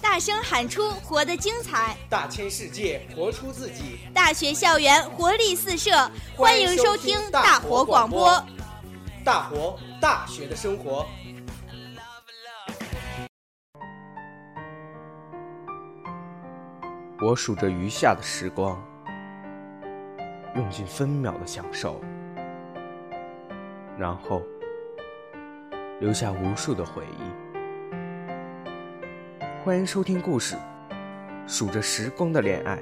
大声喊出“活得精彩”，大千世界活出自己。大学校园活力四射，欢迎收听大活广播。大活大学的生活。我数着余下的时光，用尽分秒的享受，然后留下无数的回忆。欢迎收听故事，数着时光的恋爱。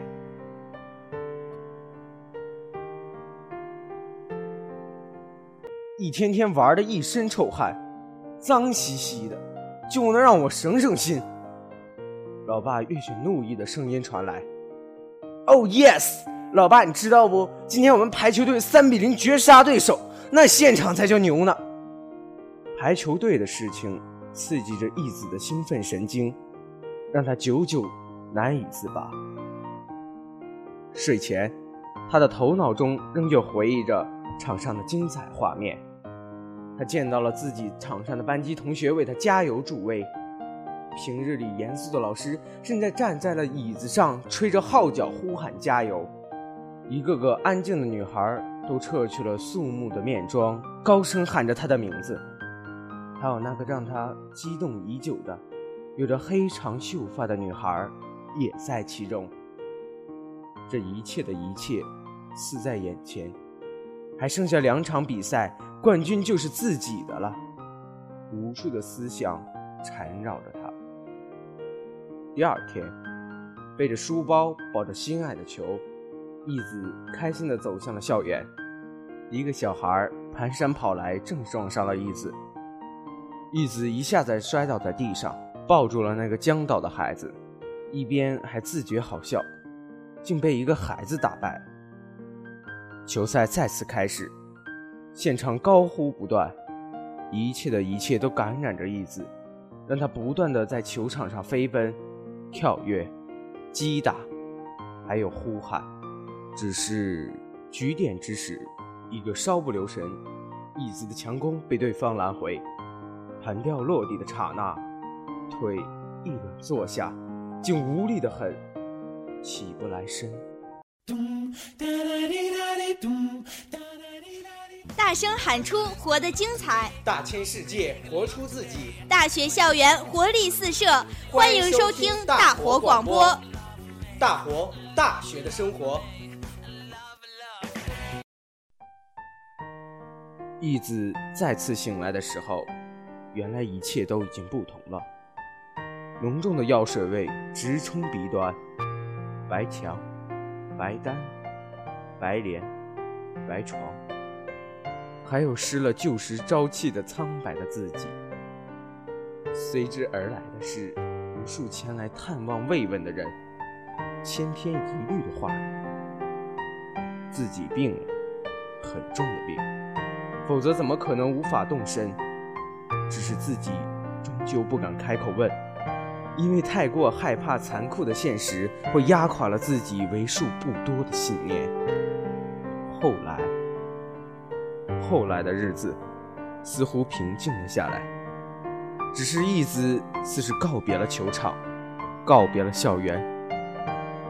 一天天玩的一身臭汗，脏兮兮的，就能让我省省心。老爸略显怒意的声音传来：“Oh yes，老爸，你知道不？今天我们排球队三比零绝杀对手，那现场才叫牛呢。”排球队的事情刺激着义子的兴奋神经，让他久久难以自拔。睡前，他的头脑中仍旧回忆着场上的精彩画面。他见到了自己场上的班级同学为他加油助威。平日里严肃的老师，正在站在了椅子上，吹着号角呼喊加油。一个个安静的女孩都撤去了肃穆的面妆，高声喊着他的名字。还有那个让他激动已久的、有着黑长秀发的女孩，也在其中。这一切的一切，似在眼前。还剩下两场比赛，冠军就是自己的了。无数的思想缠绕着他。第二天，背着书包，抱着心爱的球，义子开心地走向了校园。一个小孩蹒跚跑来，正撞上了义子。义子一下子摔倒在地上，抱住了那个僵倒的孩子，一边还自觉好笑，竟被一个孩子打败。球赛再次开始，现场高呼不断，一切的一切都感染着义子，让他不断的在球场上飞奔。跳跃、击打，还有呼喊，只是局点之时，一个稍不留神，义子的强攻被对方拦回，弹跳落地的刹那，腿一软坐下，竟无力的很，起不来身。大声喊出“活得精彩”，大千世界活出自己。大学校园活力四射，欢迎收听大活广播。大活大学的生活。义子再次醒来的时候，原来一切都已经不同了。浓重的药水味直冲鼻端，白墙、白单、白帘、白床。还有失了旧时朝气的苍白的自己，随之而来的是无数前来探望慰问的人，千篇一律的话语自己病了，很重的病，否则怎么可能无法动身？只是自己终究不敢开口问，因为太过害怕残酷的现实会压垮了自己为数不多的信念。后来。后来的日子，似乎平静了下来。只是义子似是告别了球场，告别了校园，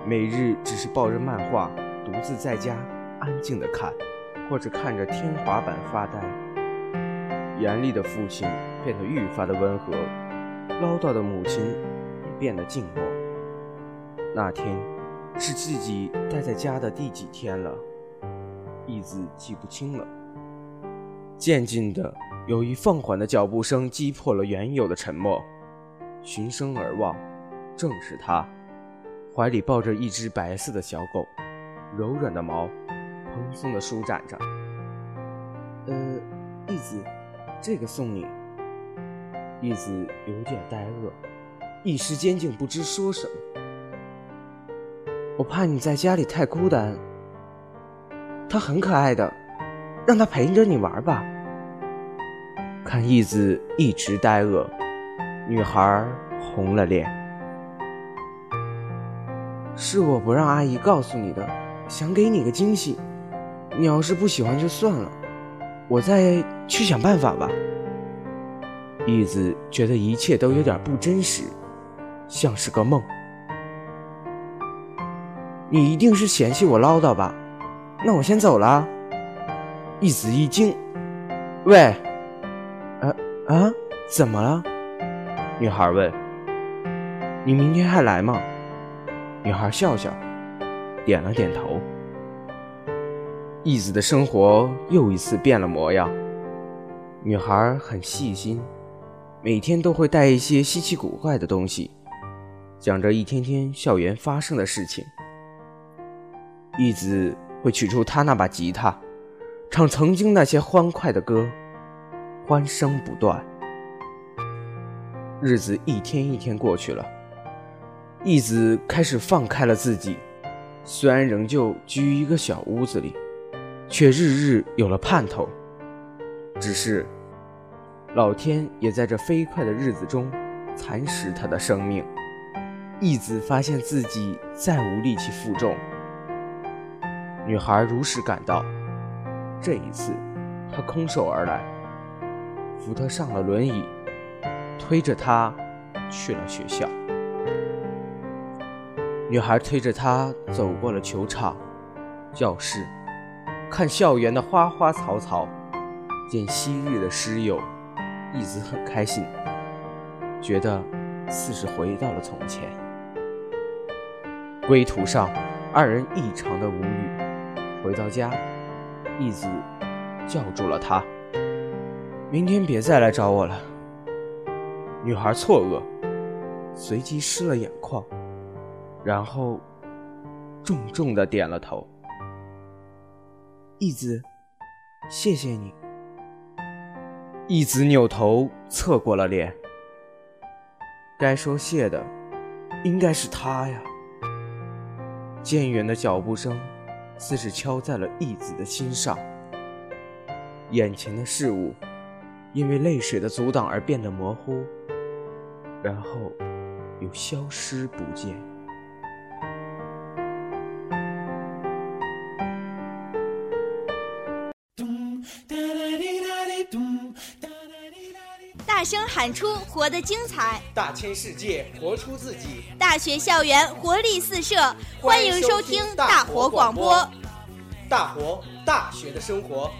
每日只是抱着漫画，独自在家安静的看，或者看着天花板发呆。严厉的父亲变得愈发的温和，唠叨的母亲也变得静默。那天，是自己待在家的第几天了？义子记不清了。渐渐的，有一放缓的脚步声击破了原有的沉默。循声而望，正是他，怀里抱着一只白色的小狗，柔软的毛，蓬松的舒展着。呃，义子，这个送你。义子有点呆愕，一时间竟不知说什么。我怕你在家里太孤单。它很可爱的。让他陪着你玩吧。看义子一直呆愕，女孩红了脸。是我不让阿姨告诉你的，想给你个惊喜。你要是不喜欢就算了，我再去想办法吧。义子觉得一切都有点不真实，像是个梦。你一定是嫌弃我唠叨吧？那我先走了。义子一惊，喂，啊啊，怎么了？女孩问。你明天还来吗？女孩笑笑，点了点头。义子的生活又一次变了模样。女孩很细心。每天都会带一些稀奇古怪的东西，讲着一天天校园发生的事情。义子会取出他那把吉他，唱曾经那些欢快的歌，欢声不断。日子一天一天过去了，义子开始放开了自己，虽然仍旧居于一个小屋子里，却日日有了盼头。只是。老天也在这飞快的日子中蚕食他的生命。义子发现自己再无力气负重，女孩如实感到。这一次，她空手而来，扶他上了轮椅，推着他去了学校。女孩推着他走过了球场、教室，看校园的花花草草，见昔日的师友。义子很开心，觉得似是回到了从前。归途上，二人异常的无语。回到家，义子叫住了他：“明天别再来找我了。”女孩错愕，随即湿了眼眶，然后重重的点了头：“义子，谢谢你。”义子扭头侧过了脸，该说谢的应该是他呀。渐远的脚步声似是敲在了义子的心上，眼前的事物因为泪水的阻挡而变得模糊，然后又消失不见。大声喊出“活得精彩”，大千世界活出自己。大学校园活力四射，欢迎收听大活广播。大活大学的生活。